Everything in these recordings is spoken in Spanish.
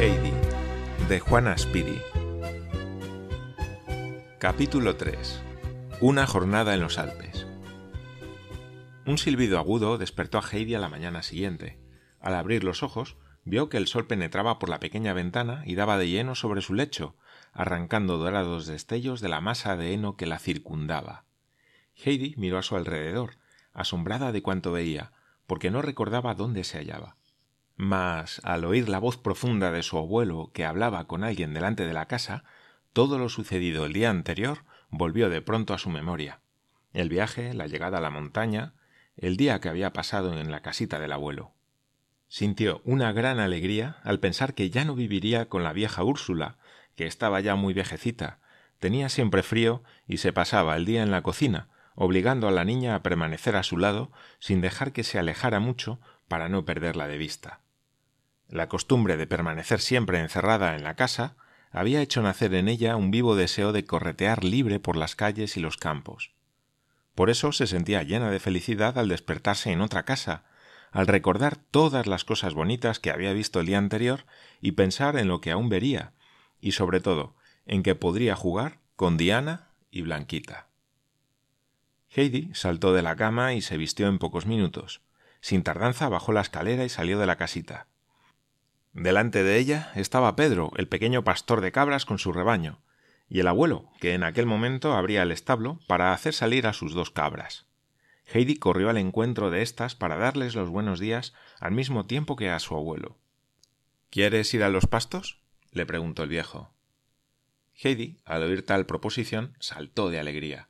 Heidi, de Juana Speedy. Capítulo 3. Una jornada en los Alpes. Un silbido agudo despertó a Heidi a la mañana siguiente. Al abrir los ojos, vio que el sol penetraba por la pequeña ventana y daba de lleno sobre su lecho, arrancando dorados destellos de la masa de heno que la circundaba. Heidi miró a su alrededor, asombrada de cuanto veía, porque no recordaba dónde se hallaba. Mas, al oír la voz profunda de su abuelo que hablaba con alguien delante de la casa, todo lo sucedido el día anterior volvió de pronto a su memoria. El viaje, la llegada a la montaña, el día que había pasado en la casita del abuelo. Sintió una gran alegría al pensar que ya no viviría con la vieja Úrsula, que estaba ya muy viejecita, tenía siempre frío y se pasaba el día en la cocina, obligando a la niña a permanecer a su lado sin dejar que se alejara mucho para no perderla de vista. La costumbre de permanecer siempre encerrada en la casa había hecho nacer en ella un vivo deseo de corretear libre por las calles y los campos. Por eso se sentía llena de felicidad al despertarse en otra casa, al recordar todas las cosas bonitas que había visto el día anterior y pensar en lo que aún vería, y sobre todo en que podría jugar con Diana y Blanquita. Heidi saltó de la cama y se vistió en pocos minutos. Sin tardanza bajó la escalera y salió de la casita. Delante de ella estaba Pedro, el pequeño pastor de cabras con su rebaño, y el abuelo, que en aquel momento abría el establo para hacer salir a sus dos cabras. Heidi corrió al encuentro de éstas para darles los buenos días al mismo tiempo que a su abuelo. ¿Quieres ir a los pastos? le preguntó el viejo. Heidi, al oír tal proposición, saltó de alegría.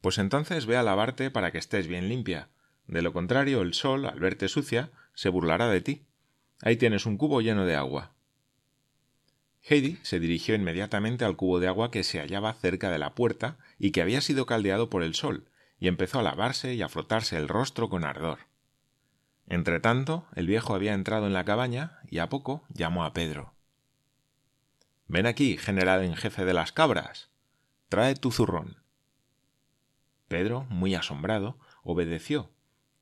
Pues entonces ve a lavarte para que estés bien limpia. De lo contrario, el sol, al verte sucia, se burlará de ti. Ahí tienes un cubo lleno de agua. Heidi se dirigió inmediatamente al cubo de agua que se hallaba cerca de la puerta y que había sido caldeado por el sol, y empezó a lavarse y a frotarse el rostro con ardor. Entretanto, el viejo había entrado en la cabaña y a poco llamó a Pedro. Ven aquí, general en jefe de las cabras. Trae tu zurrón. Pedro, muy asombrado, obedeció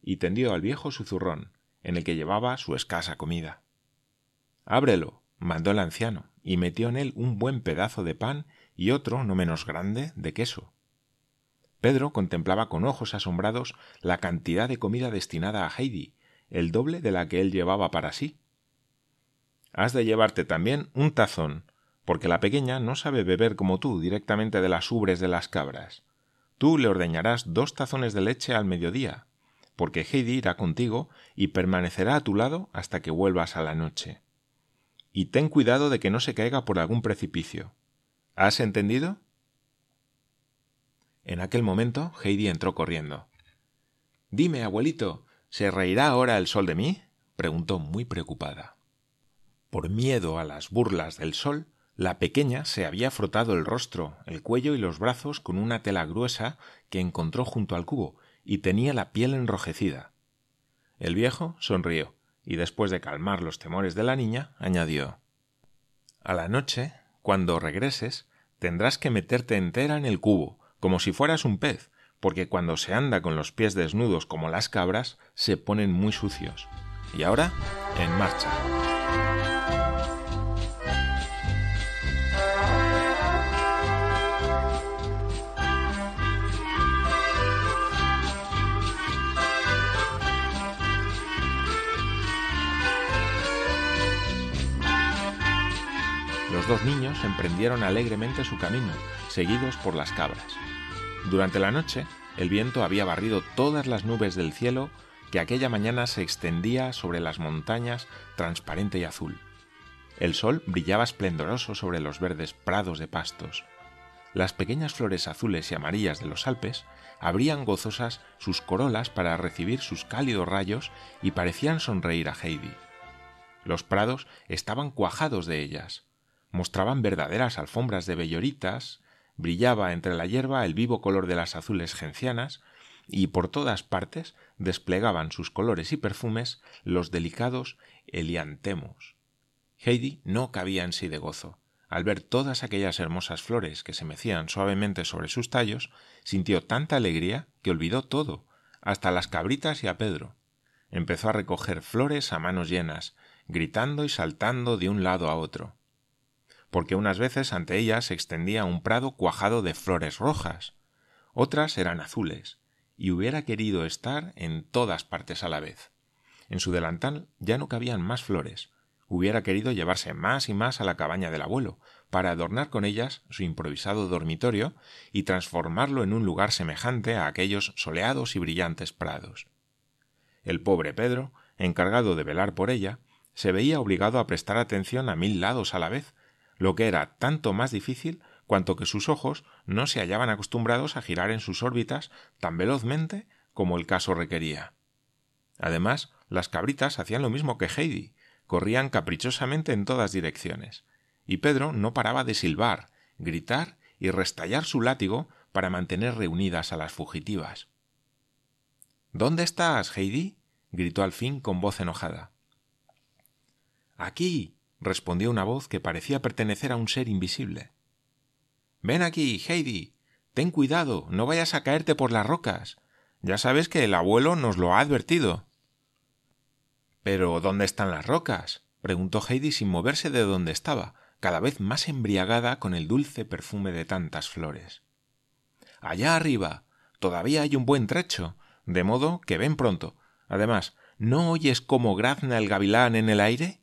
y tendió al viejo su zurrón, en el que llevaba su escasa comida. Ábrelo, mandó el anciano, y metió en él un buen pedazo de pan y otro, no menos grande, de queso. Pedro contemplaba con ojos asombrados la cantidad de comida destinada a Heidi, el doble de la que él llevaba para sí. Has de llevarte también un tazón, porque la pequeña no sabe beber como tú directamente de las ubres de las cabras. Tú le ordeñarás dos tazones de leche al mediodía, porque Heidi irá contigo y permanecerá a tu lado hasta que vuelvas a la noche. Y ten cuidado de que no se caiga por algún precipicio. ¿Has entendido? En aquel momento Heidi entró corriendo. Dime, abuelito, ¿se reirá ahora el sol de mí? preguntó muy preocupada. Por miedo a las burlas del sol, la pequeña se había frotado el rostro, el cuello y los brazos con una tela gruesa que encontró junto al cubo y tenía la piel enrojecida. El viejo sonrió y después de calmar los temores de la niña, añadió A la noche, cuando regreses, tendrás que meterte entera en el cubo, como si fueras un pez, porque cuando se anda con los pies desnudos como las cabras, se ponen muy sucios. Y ahora, en marcha. Los dos niños emprendieron alegremente su camino, seguidos por las cabras. Durante la noche, el viento había barrido todas las nubes del cielo que aquella mañana se extendía sobre las montañas transparente y azul. El sol brillaba esplendoroso sobre los verdes prados de pastos. Las pequeñas flores azules y amarillas de los Alpes abrían gozosas sus corolas para recibir sus cálidos rayos y parecían sonreír a Heidi. Los prados estaban cuajados de ellas, mostraban verdaderas alfombras de belloritas, brillaba entre la hierba el vivo color de las azules gencianas, y por todas partes desplegaban sus colores y perfumes los delicados eliantemos. Heidi no cabía en sí de gozo. Al ver todas aquellas hermosas flores que se mecían suavemente sobre sus tallos, sintió tanta alegría que olvidó todo, hasta las cabritas y a Pedro. Empezó a recoger flores a manos llenas, gritando y saltando de un lado a otro. Porque unas veces ante ella se extendía un prado cuajado de flores rojas, otras eran azules, y hubiera querido estar en todas partes a la vez. En su delantal ya no cabían más flores, hubiera querido llevarse más y más a la cabaña del abuelo, para adornar con ellas su improvisado dormitorio y transformarlo en un lugar semejante a aquellos soleados y brillantes prados. El pobre Pedro, encargado de velar por ella, se veía obligado a prestar atención a mil lados a la vez, lo que era tanto más difícil cuanto que sus ojos no se hallaban acostumbrados a girar en sus órbitas tan velozmente como el caso requería. Además, las cabritas hacían lo mismo que Heidi, corrían caprichosamente en todas direcciones, y Pedro no paraba de silbar, gritar y restallar su látigo para mantener reunidas a las fugitivas. ¿Dónde estás, Heidi? gritó al fin con voz enojada. Aquí. Respondió una voz que parecía pertenecer a un ser invisible. Ven aquí, Heidi. Ten cuidado, no vayas a caerte por las rocas. Ya sabes que el abuelo nos lo ha advertido. Pero ¿dónde están las rocas? preguntó Heidi sin moverse de donde estaba, cada vez más embriagada con el dulce perfume de tantas flores. Allá arriba. Todavía hay un buen trecho, de modo que ven pronto. Además, ¿no oyes cómo grazna el gavilán en el aire?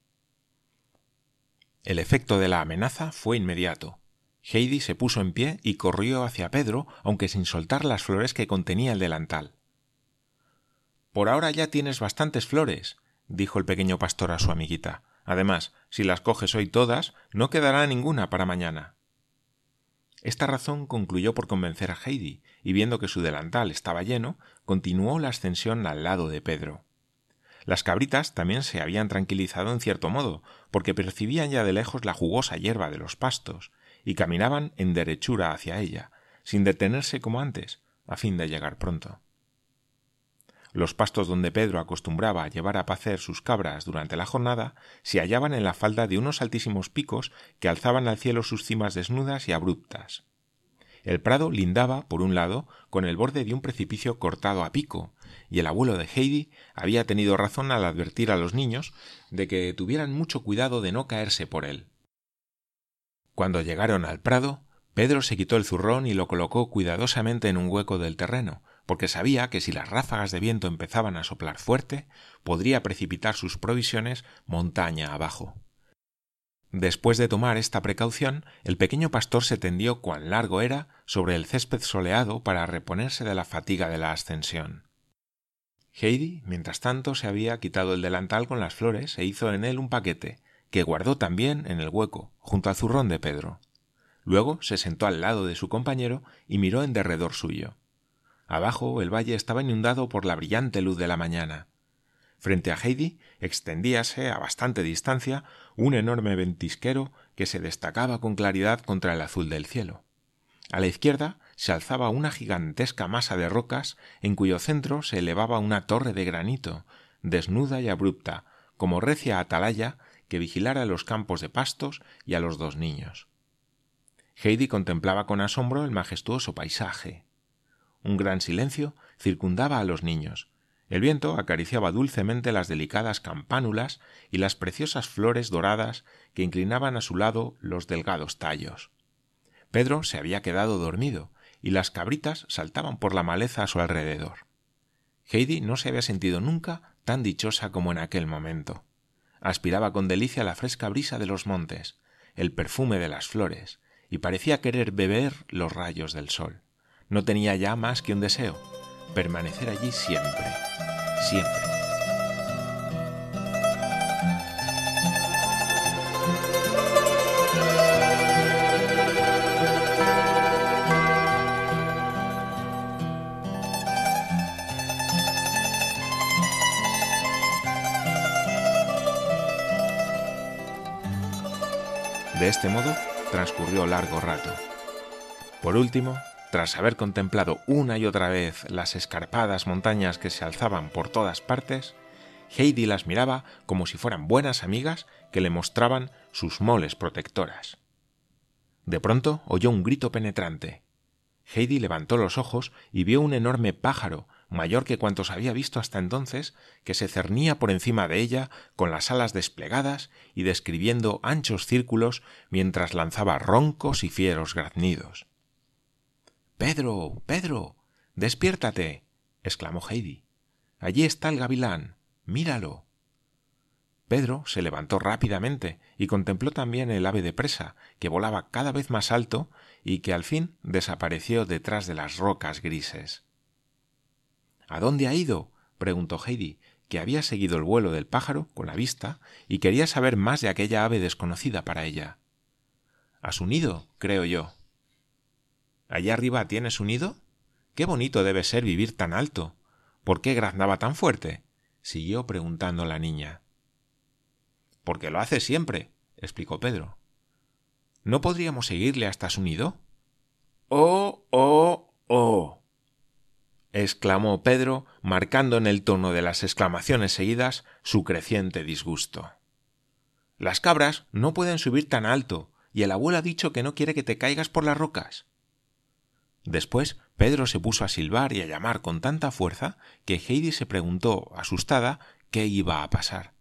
El efecto de la amenaza fue inmediato. Heidi se puso en pie y corrió hacia Pedro, aunque sin soltar las flores que contenía el delantal. Por ahora ya tienes bastantes flores, dijo el pequeño pastor a su amiguita. Además, si las coges hoy todas, no quedará ninguna para mañana. Esta razón concluyó por convencer a Heidi, y viendo que su delantal estaba lleno, continuó la ascensión al lado de Pedro. Las cabritas también se habían tranquilizado en cierto modo, porque percibían ya de lejos la jugosa hierba de los pastos, y caminaban en derechura hacia ella, sin detenerse como antes, a fin de llegar pronto. Los pastos donde Pedro acostumbraba a llevar a pacer sus cabras durante la jornada se hallaban en la falda de unos altísimos picos que alzaban al cielo sus cimas desnudas y abruptas. El prado lindaba, por un lado, con el borde de un precipicio cortado a pico, y el abuelo de Heidi había tenido razón al advertir a los niños de que tuvieran mucho cuidado de no caerse por él. Cuando llegaron al prado, Pedro se quitó el zurrón y lo colocó cuidadosamente en un hueco del terreno, porque sabía que si las ráfagas de viento empezaban a soplar fuerte, podría precipitar sus provisiones montaña abajo. Después de tomar esta precaución, el pequeño pastor se tendió cuán largo era sobre el césped soleado para reponerse de la fatiga de la ascensión. Heidi, mientras tanto, se había quitado el delantal con las flores e hizo en él un paquete, que guardó también en el hueco, junto al zurrón de Pedro. Luego se sentó al lado de su compañero y miró en derredor suyo. Abajo el valle estaba inundado por la brillante luz de la mañana. Frente a Heidi extendíase a bastante distancia un enorme ventisquero que se destacaba con claridad contra el azul del cielo. A la izquierda se alzaba una gigantesca masa de rocas en cuyo centro se elevaba una torre de granito, desnuda y abrupta, como recia atalaya que vigilara los campos de pastos y a los dos niños. Heidi contemplaba con asombro el majestuoso paisaje. Un gran silencio circundaba a los niños. El viento acariciaba dulcemente las delicadas campánulas y las preciosas flores doradas que inclinaban a su lado los delgados tallos. Pedro se había quedado dormido, y las cabritas saltaban por la maleza a su alrededor. Heidi no se había sentido nunca tan dichosa como en aquel momento. Aspiraba con delicia la fresca brisa de los montes, el perfume de las flores, y parecía querer beber los rayos del sol no tenía ya más que un deseo, permanecer allí siempre, siempre. De este modo transcurrió largo rato. Por último, tras haber contemplado una y otra vez las escarpadas montañas que se alzaban por todas partes, Heidi las miraba como si fueran buenas amigas que le mostraban sus moles protectoras. De pronto oyó un grito penetrante. Heidi levantó los ojos y vio un enorme pájaro, mayor que cuantos había visto hasta entonces, que se cernía por encima de ella con las alas desplegadas y describiendo anchos círculos mientras lanzaba roncos y fieros graznidos. Pedro. Pedro. despiértate. exclamó Heidi. Allí está el gavilán. Míralo. Pedro se levantó rápidamente y contempló también el ave de presa, que volaba cada vez más alto y que al fin desapareció detrás de las rocas grises. ¿A dónde ha ido? preguntó Heidi, que había seguido el vuelo del pájaro con la vista y quería saber más de aquella ave desconocida para ella. A su nido, creo yo. ¿Allá arriba tiene su nido? Qué bonito debe ser vivir tan alto. ¿Por qué graznaba tan fuerte? siguió preguntando la niña. Porque lo hace siempre, explicó Pedro. ¿No podríamos seguirle hasta su nido? Oh, oh, oh. exclamó Pedro, marcando en el tono de las exclamaciones seguidas su creciente disgusto. Las cabras no pueden subir tan alto, y el abuelo ha dicho que no quiere que te caigas por las rocas. Después Pedro se puso a silbar y a llamar con tanta fuerza que Heidi se preguntó, asustada, qué iba a pasar.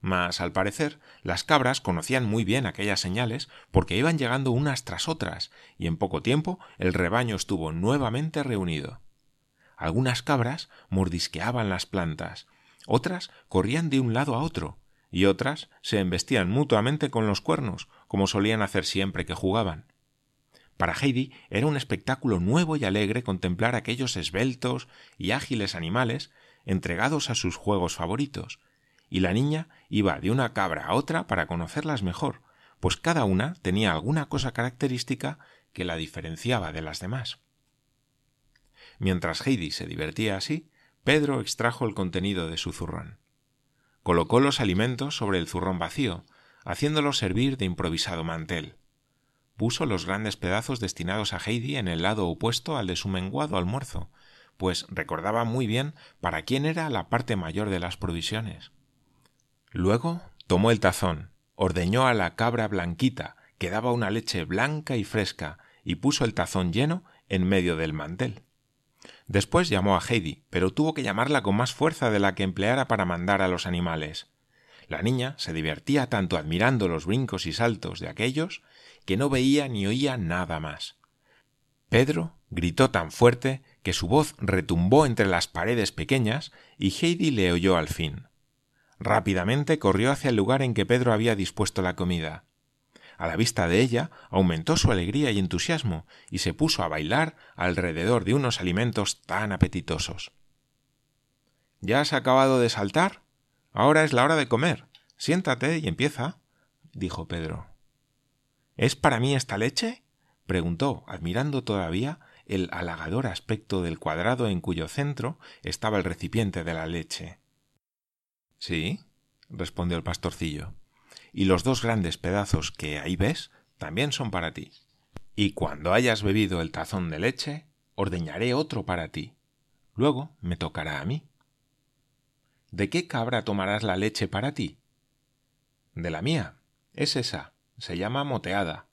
Mas, al parecer, las cabras conocían muy bien aquellas señales porque iban llegando unas tras otras, y en poco tiempo el rebaño estuvo nuevamente reunido. Algunas cabras mordisqueaban las plantas, otras corrían de un lado a otro, y otras se embestían mutuamente con los cuernos, como solían hacer siempre que jugaban. Para Heidi era un espectáculo nuevo y alegre contemplar aquellos esbeltos y ágiles animales entregados a sus juegos favoritos, y la niña iba de una cabra a otra para conocerlas mejor, pues cada una tenía alguna cosa característica que la diferenciaba de las demás. Mientras Heidi se divertía así, Pedro extrajo el contenido de su zurrón. Colocó los alimentos sobre el zurrón vacío, haciéndolo servir de improvisado mantel. Puso los grandes pedazos destinados a Heidi en el lado opuesto al de su menguado almuerzo, pues recordaba muy bien para quién era la parte mayor de las provisiones. Luego tomó el tazón, ordeñó a la cabra blanquita, que daba una leche blanca y fresca, y puso el tazón lleno en medio del mantel. Después llamó a Heidi, pero tuvo que llamarla con más fuerza de la que empleara para mandar a los animales. La niña se divertía tanto admirando los brincos y saltos de aquellos que no veía ni oía nada más. Pedro gritó tan fuerte que su voz retumbó entre las paredes pequeñas y Heidi le oyó al fin. Rápidamente corrió hacia el lugar en que Pedro había dispuesto la comida. A la vista de ella aumentó su alegría y entusiasmo y se puso a bailar alrededor de unos alimentos tan apetitosos. ¿Ya has acabado de saltar? Ahora es la hora de comer. Siéntate y empieza, dijo Pedro. ¿Es para mí esta leche? preguntó, admirando todavía el halagador aspecto del cuadrado en cuyo centro estaba el recipiente de la leche. Sí, respondió el pastorcillo, y los dos grandes pedazos que ahí ves también son para ti. Y cuando hayas bebido el tazón de leche, ordeñaré otro para ti. Luego me tocará a mí. ¿De qué cabra tomarás la leche para ti? De la mía. Es esa. Se llama moteada.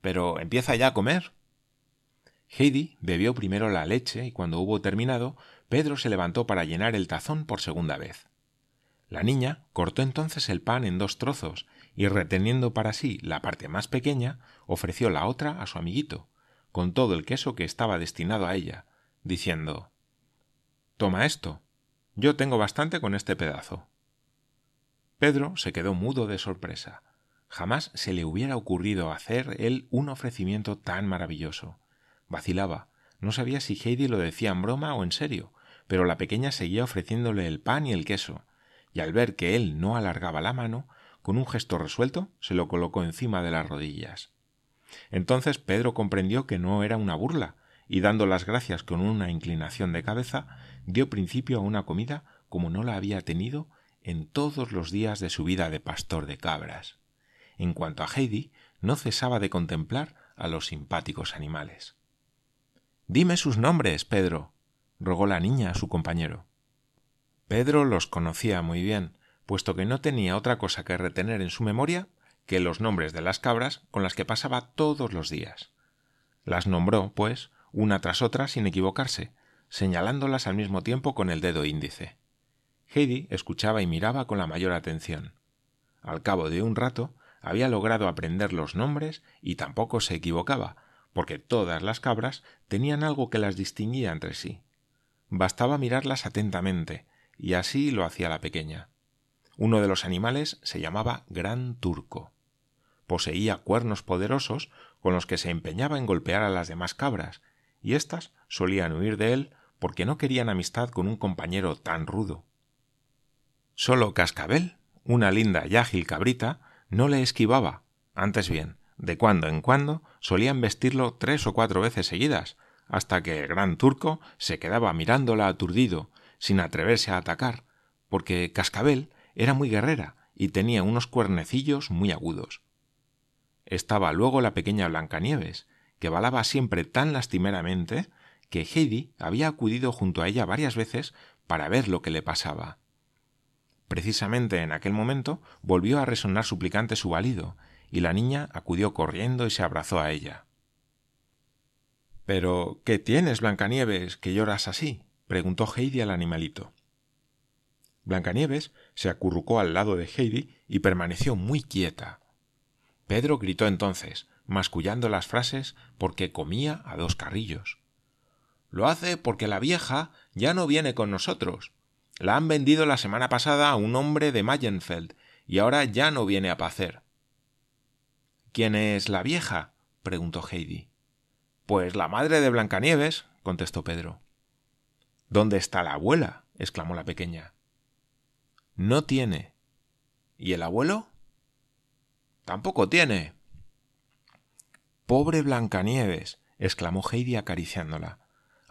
Pero empieza ya a comer. Heidi bebió primero la leche y cuando hubo terminado, Pedro se levantó para llenar el tazón por segunda vez. La niña cortó entonces el pan en dos trozos y reteniendo para sí la parte más pequeña, ofreció la otra a su amiguito, con todo el queso que estaba destinado a ella, diciendo Toma esto. Yo tengo bastante con este pedazo. Pedro se quedó mudo de sorpresa. Jamás se le hubiera ocurrido hacer él un ofrecimiento tan maravilloso. Vacilaba. No sabía si Heidi lo decía en broma o en serio, pero la pequeña seguía ofreciéndole el pan y el queso, y al ver que él no alargaba la mano, con un gesto resuelto se lo colocó encima de las rodillas. Entonces Pedro comprendió que no era una burla, y dando las gracias con una inclinación de cabeza, dio principio a una comida como no la había tenido en todos los días de su vida de pastor de cabras. En cuanto a Heidi, no cesaba de contemplar a los simpáticos animales. Dime sus nombres, Pedro, rogó la niña a su compañero. Pedro los conocía muy bien, puesto que no tenía otra cosa que retener en su memoria que los nombres de las cabras con las que pasaba todos los días. Las nombró, pues, una tras otra sin equivocarse, señalándolas al mismo tiempo con el dedo índice. Heidi escuchaba y miraba con la mayor atención. Al cabo de un rato había logrado aprender los nombres y tampoco se equivocaba, porque todas las cabras tenían algo que las distinguía entre sí. Bastaba mirarlas atentamente, y así lo hacía la pequeña. Uno de los animales se llamaba Gran Turco. Poseía cuernos poderosos con los que se empeñaba en golpear a las demás cabras, y éstas solían huir de él porque no querían amistad con un compañero tan rudo. Solo Cascabel, una linda y ágil cabrita, no le esquivaba, antes bien, de cuando en cuando solían vestirlo tres o cuatro veces seguidas, hasta que el gran turco se quedaba mirándola aturdido, sin atreverse a atacar, porque Cascabel era muy guerrera y tenía unos cuernecillos muy agudos. Estaba luego la pequeña Blancanieves, que balaba siempre tan lastimeramente que Heidi había acudido junto a ella varias veces para ver lo que le pasaba. Precisamente en aquel momento volvió a resonar suplicante su balido, y la niña acudió corriendo y se abrazó a ella. Pero ¿qué tienes, Blancanieves, que lloras así? preguntó Heidi al animalito. Blancanieves se acurrucó al lado de Heidi y permaneció muy quieta. Pedro gritó entonces, mascullando las frases porque comía a dos carrillos. Lo hace porque la vieja ya no viene con nosotros. La han vendido la semana pasada a un hombre de Mayenfeld y ahora ya no viene a pacer. ¿Quién es la vieja? preguntó Heidi. Pues la madre de Blancanieves, contestó Pedro. ¿Dónde está la abuela? exclamó la pequeña. No tiene. ¿Y el abuelo? Tampoco tiene. Pobre Blancanieves, exclamó Heidi acariciándola.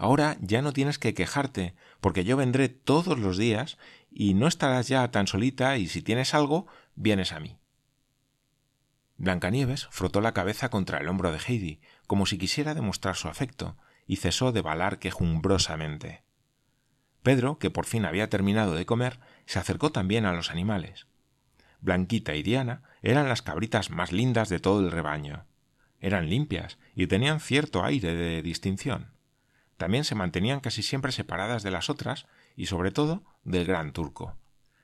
Ahora ya no tienes que quejarte, porque yo vendré todos los días y no estarás ya tan solita y si tienes algo, vienes a mí. Blancanieves frotó la cabeza contra el hombro de Heidi, como si quisiera demostrar su afecto, y cesó de balar quejumbrosamente. Pedro, que por fin había terminado de comer, se acercó también a los animales. Blanquita y Diana eran las cabritas más lindas de todo el rebaño. Eran limpias y tenían cierto aire de distinción. También se mantenían casi siempre separadas de las otras y sobre todo del gran turco.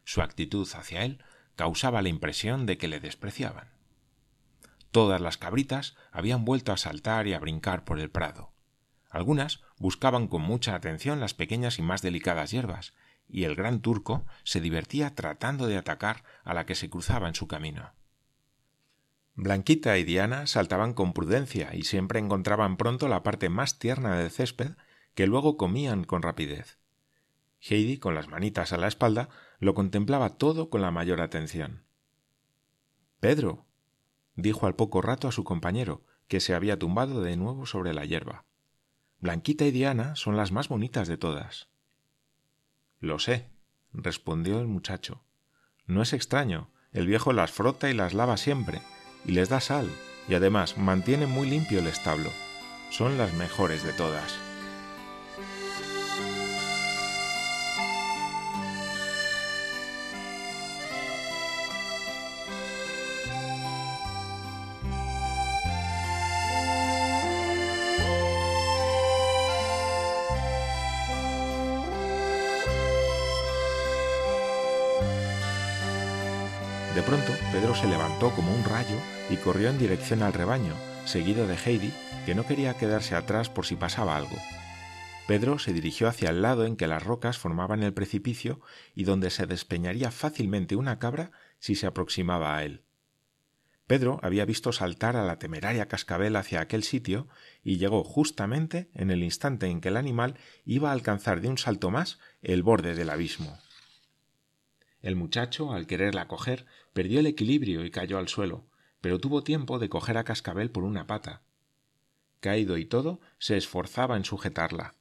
Su actitud hacia él causaba la impresión de que le despreciaban. Todas las cabritas habían vuelto a saltar y a brincar por el prado. Algunas buscaban con mucha atención las pequeñas y más delicadas hierbas, y el gran turco se divertía tratando de atacar a la que se cruzaba en su camino. Blanquita y Diana saltaban con prudencia y siempre encontraban pronto la parte más tierna del césped que luego comían con rapidez. Heidi, con las manitas a la espalda, lo contemplaba todo con la mayor atención. Pedro, dijo al poco rato a su compañero, que se había tumbado de nuevo sobre la hierba. Blanquita y Diana son las más bonitas de todas. Lo sé, respondió el muchacho. No es extraño, el viejo las frota y las lava siempre, y les da sal, y además mantiene muy limpio el establo. Son las mejores de todas. Pronto, Pedro se levantó como un rayo y corrió en dirección al rebaño, seguido de Heidi, que no quería quedarse atrás por si pasaba algo. Pedro se dirigió hacia el lado en que las rocas formaban el precipicio y donde se despeñaría fácilmente una cabra si se aproximaba a él. Pedro había visto saltar a la temeraria cascabel hacia aquel sitio y llegó justamente en el instante en que el animal iba a alcanzar de un salto más el borde del abismo. El muchacho, al quererla coger, perdió el equilibrio y cayó al suelo, pero tuvo tiempo de coger a Cascabel por una pata. Caído y todo, se esforzaba en sujetarla.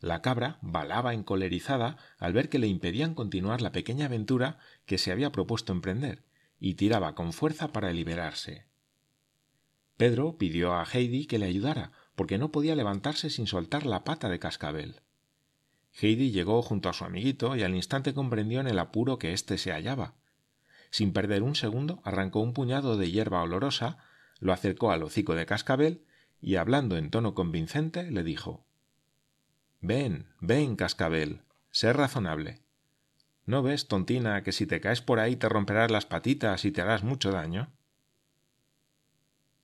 La cabra balaba encolerizada al ver que le impedían continuar la pequeña aventura que se había propuesto emprender, y tiraba con fuerza para liberarse. Pedro pidió a Heidi que le ayudara, porque no podía levantarse sin soltar la pata de cascabel. Heidi llegó junto a su amiguito y al instante comprendió en el apuro que éste se hallaba. Sin perder un segundo, arrancó un puñado de hierba olorosa, lo acercó al hocico de cascabel y, hablando en tono convincente, le dijo Ven, ven, cascabel, sé razonable. ¿No ves, tontina, que si te caes por ahí te romperás las patitas y te harás mucho daño?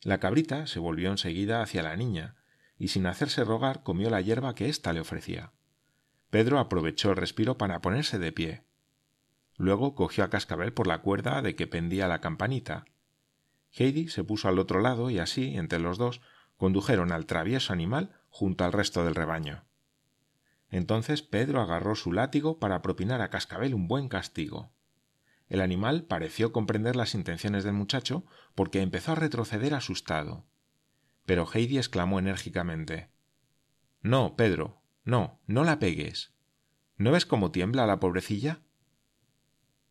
La cabrita se volvió enseguida hacia la niña, y sin hacerse rogar comió la hierba que ésta le ofrecía. Pedro aprovechó el respiro para ponerse de pie. Luego cogió a Cascabel por la cuerda de que pendía la campanita. Heidi se puso al otro lado y así, entre los dos, condujeron al travieso animal junto al resto del rebaño. Entonces Pedro agarró su látigo para propinar a Cascabel un buen castigo. El animal pareció comprender las intenciones del muchacho porque empezó a retroceder asustado. Pero Heidi exclamó enérgicamente No, Pedro, no, no la pegues. ¿No ves cómo tiembla la pobrecilla?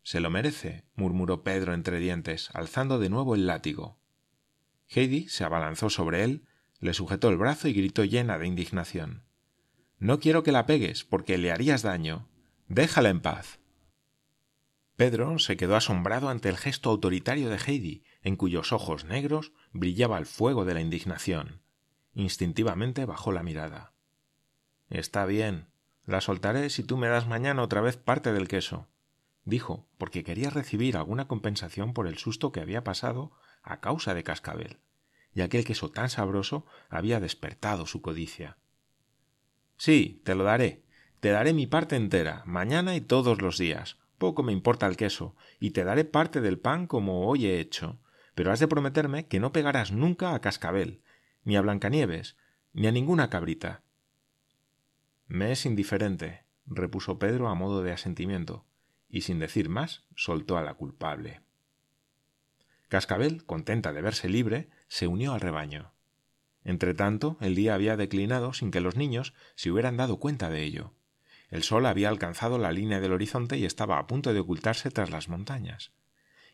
Se lo merece, murmuró Pedro entre dientes, alzando de nuevo el látigo. Heidi se abalanzó sobre él, le sujetó el brazo y gritó llena de indignación. No quiero que la pegues, porque le harías daño. Déjala en paz. Pedro se quedó asombrado ante el gesto autoritario de Heidi, en cuyos ojos negros brillaba el fuego de la indignación. Instintivamente bajó la mirada. Está bien. La soltaré si tú me das mañana otra vez parte del queso, dijo, porque quería recibir alguna compensación por el susto que había pasado a causa de cascabel, y aquel queso tan sabroso había despertado su codicia. Sí, te lo daré. Te daré mi parte entera, mañana y todos los días. Poco me importa el queso, y te daré parte del pan como hoy he hecho. Pero has de prometerme que no pegarás nunca a cascabel, ni a Blancanieves, ni a ninguna cabrita. Me es indiferente, repuso Pedro a modo de asentimiento, y sin decir más soltó a la culpable. Cascabel, contenta de verse libre, se unió al rebaño. Entretanto, el día había declinado sin que los niños se hubieran dado cuenta de ello. El sol había alcanzado la línea del horizonte y estaba a punto de ocultarse tras las montañas.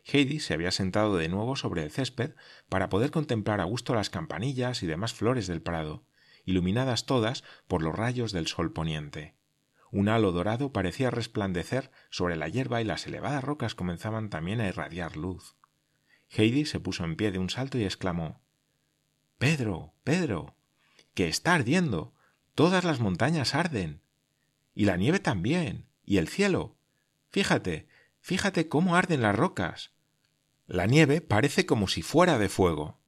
Heidi se había sentado de nuevo sobre el césped para poder contemplar a gusto las campanillas y demás flores del prado, iluminadas todas por los rayos del sol poniente. Un halo dorado parecía resplandecer sobre la hierba y las elevadas rocas comenzaban también a irradiar luz. Heidi se puso en pie de un salto y exclamó Pedro, Pedro, que está ardiendo. Todas las montañas arden. Y la nieve también. Y el cielo. Fíjate, fíjate cómo arden las rocas. La nieve parece como si fuera de fuego.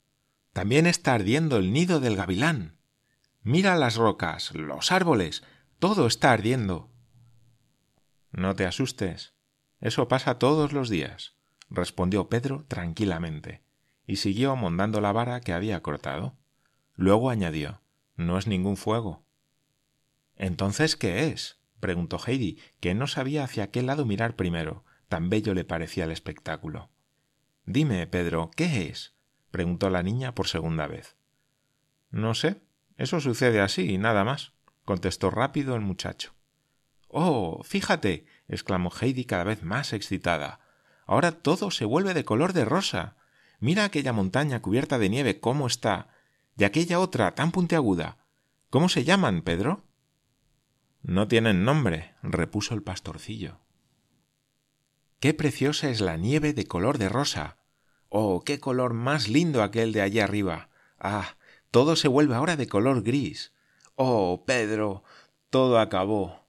También está ardiendo el nido del gavilán. Mira las rocas, los árboles, todo está ardiendo. No te asustes. Eso pasa todos los días, respondió Pedro tranquilamente, y siguió mondando la vara que había cortado. Luego añadió No es ningún fuego. Entonces, ¿qué es? preguntó Heidi, que no sabía hacia qué lado mirar primero, tan bello le parecía el espectáculo. Dime, Pedro, ¿qué es? preguntó la niña por segunda vez. No sé, eso sucede así y nada más, contestó rápido el muchacho. Oh. fíjate. exclamó Heidi cada vez más excitada. Ahora todo se vuelve de color de rosa. Mira aquella montaña cubierta de nieve cómo está. y aquella otra tan puntiaguda. ¿Cómo se llaman, Pedro? No tienen nombre, repuso el pastorcillo. Qué preciosa es la nieve de color de rosa. Oh, qué color más lindo aquel de allí arriba. Ah, todo se vuelve ahora de color gris. Oh, Pedro, todo acabó.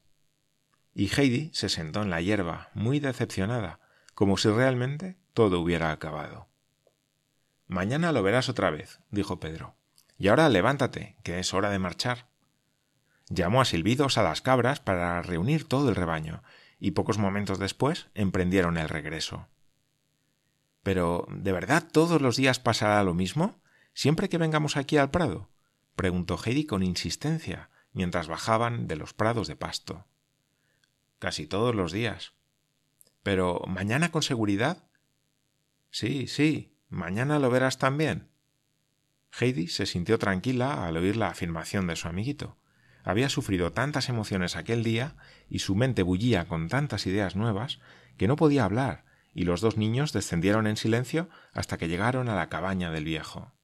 Y Heidi se sentó en la hierba, muy decepcionada, como si realmente todo hubiera acabado. Mañana lo verás otra vez, dijo Pedro. Y ahora levántate, que es hora de marchar. Llamó a silbidos a las cabras para reunir todo el rebaño, y pocos momentos después emprendieron el regreso. Pero ¿de verdad todos los días pasará lo mismo? Siempre que vengamos aquí al prado? preguntó Heidi con insistencia, mientras bajaban de los prados de pasto. Casi todos los días. Pero mañana con seguridad. Sí, sí, mañana lo verás también. Heidi se sintió tranquila al oír la afirmación de su amiguito. Había sufrido tantas emociones aquel día y su mente bullía con tantas ideas nuevas que no podía hablar, y los dos niños descendieron en silencio hasta que llegaron a la cabaña del viejo.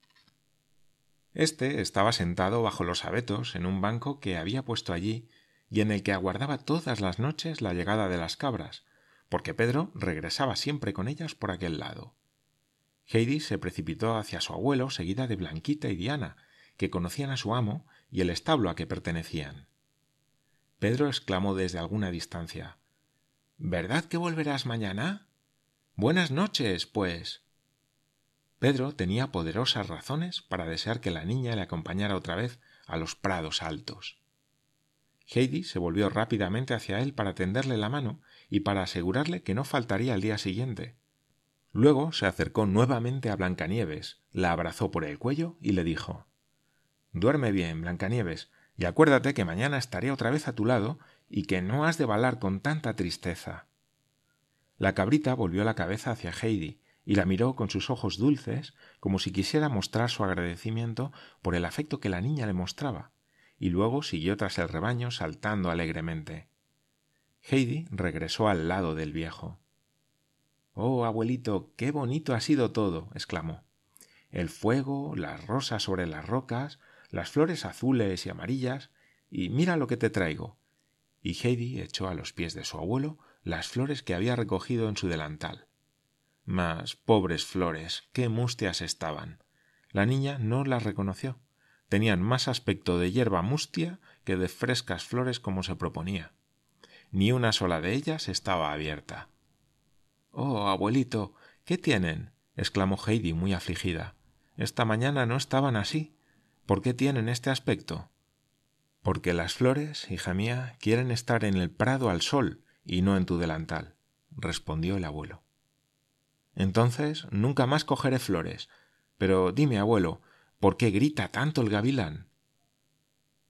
Este estaba sentado bajo los abetos en un banco que había puesto allí y en el que aguardaba todas las noches la llegada de las cabras, porque Pedro regresaba siempre con ellas por aquel lado. Heidi se precipitó hacia su abuelo, seguida de Blanquita y Diana, que conocían a su amo y el establo a que pertenecían. Pedro exclamó desde alguna distancia ¿Verdad que volverás mañana? Buenas noches, pues. Pedro tenía poderosas razones para desear que la niña le acompañara otra vez a los prados altos. Heidi se volvió rápidamente hacia él para tenderle la mano y para asegurarle que no faltaría al día siguiente. Luego se acercó nuevamente a Blancanieves, la abrazó por el cuello y le dijo Duerme bien, Blancanieves, y acuérdate que mañana estaré otra vez a tu lado y que no has de balar con tanta tristeza. La cabrita volvió la cabeza hacia Heidi y la miró con sus ojos dulces como si quisiera mostrar su agradecimiento por el afecto que la niña le mostraba, y luego siguió tras el rebaño saltando alegremente. Heidi regresó al lado del viejo. Oh, abuelito, qué bonito ha sido todo. exclamó. El fuego, las rosas sobre las rocas, las flores azules y amarillas, y mira lo que te traigo. Y Heidi echó a los pies de su abuelo las flores que había recogido en su delantal. Mas, pobres flores, qué mustias estaban. La niña no las reconoció. Tenían más aspecto de hierba mustia que de frescas flores como se proponía. Ni una sola de ellas estaba abierta. Oh, abuelito, ¿qué tienen? exclamó Heidi muy afligida. Esta mañana no estaban así. ¿Por qué tienen este aspecto? Porque las flores, hija mía, quieren estar en el prado al sol y no en tu delantal, respondió el abuelo. Entonces nunca más cogeré flores. Pero dime, abuelo, ¿por qué grita tanto el gavilán?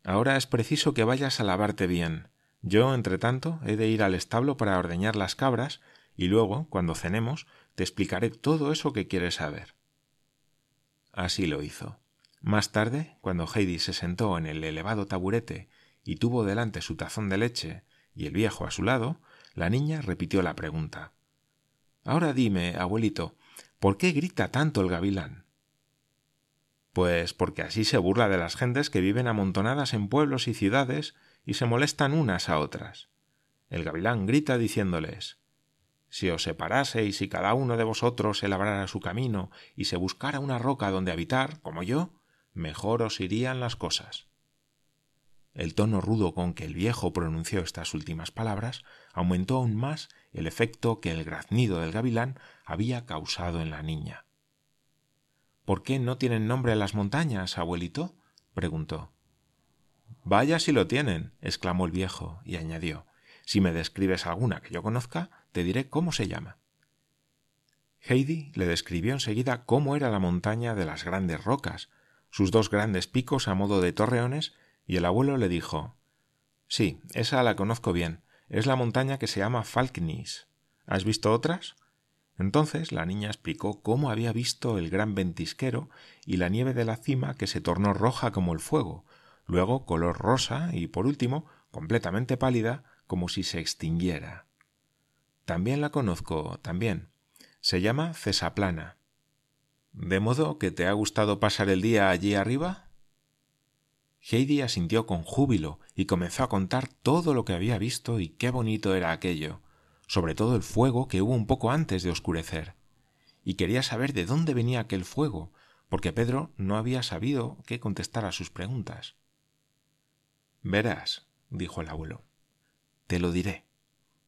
Ahora es preciso que vayas a lavarte bien. Yo, entre tanto, he de ir al establo para ordeñar las cabras, y luego, cuando cenemos, te explicaré todo eso que quieres saber. Así lo hizo. Más tarde, cuando Heidi se sentó en el elevado taburete y tuvo delante su tazón de leche y el viejo a su lado, la niña repitió la pregunta. Ahora dime, abuelito, ¿por qué grita tanto el gavilán? Pues porque así se burla de las gentes que viven amontonadas en pueblos y ciudades y se molestan unas a otras. El gavilán grita diciéndoles Si os separaseis y cada uno de vosotros se labrara su camino y se buscara una roca donde habitar, como yo, mejor os irían las cosas. El tono rudo con que el viejo pronunció estas últimas palabras aumentó aún más el efecto que el graznido del gavilán había causado en la niña. ¿Por qué no tienen nombre las montañas, abuelito? preguntó. Vaya si lo tienen, exclamó el viejo, y añadió Si me describes alguna que yo conozca, te diré cómo se llama. Heidi le describió enseguida cómo era la montaña de las grandes rocas, sus dos grandes picos a modo de torreones y el abuelo le dijo Sí, esa la conozco bien. Es la montaña que se llama Falknis. ¿Has visto otras? Entonces la niña explicó cómo había visto el gran ventisquero y la nieve de la cima que se tornó roja como el fuego, luego color rosa y por último completamente pálida como si se extinguiera. También la conozco, también. Se llama Cesaplana. ¿De modo que te ha gustado pasar el día allí arriba? Heidi asintió con júbilo y comenzó a contar todo lo que había visto y qué bonito era aquello, sobre todo el fuego que hubo un poco antes de oscurecer. Y quería saber de dónde venía aquel fuego, porque Pedro no había sabido qué contestar a sus preguntas. Verás, dijo el abuelo. Te lo diré.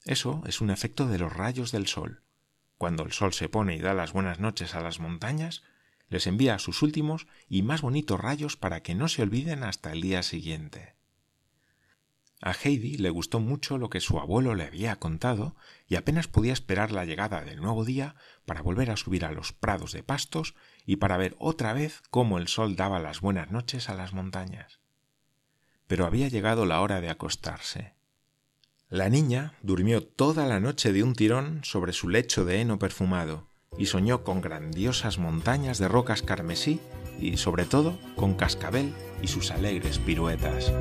Eso es un efecto de los rayos del sol. Cuando el sol se pone y da las buenas noches a las montañas, les envía sus últimos y más bonitos rayos para que no se olviden hasta el día siguiente. A Heidi le gustó mucho lo que su abuelo le había contado y apenas podía esperar la llegada del nuevo día para volver a subir a los prados de pastos y para ver otra vez cómo el sol daba las buenas noches a las montañas. Pero había llegado la hora de acostarse. La niña durmió toda la noche de un tirón sobre su lecho de heno perfumado, y soñó con grandiosas montañas de rocas carmesí y sobre todo con Cascabel y sus alegres piruetas.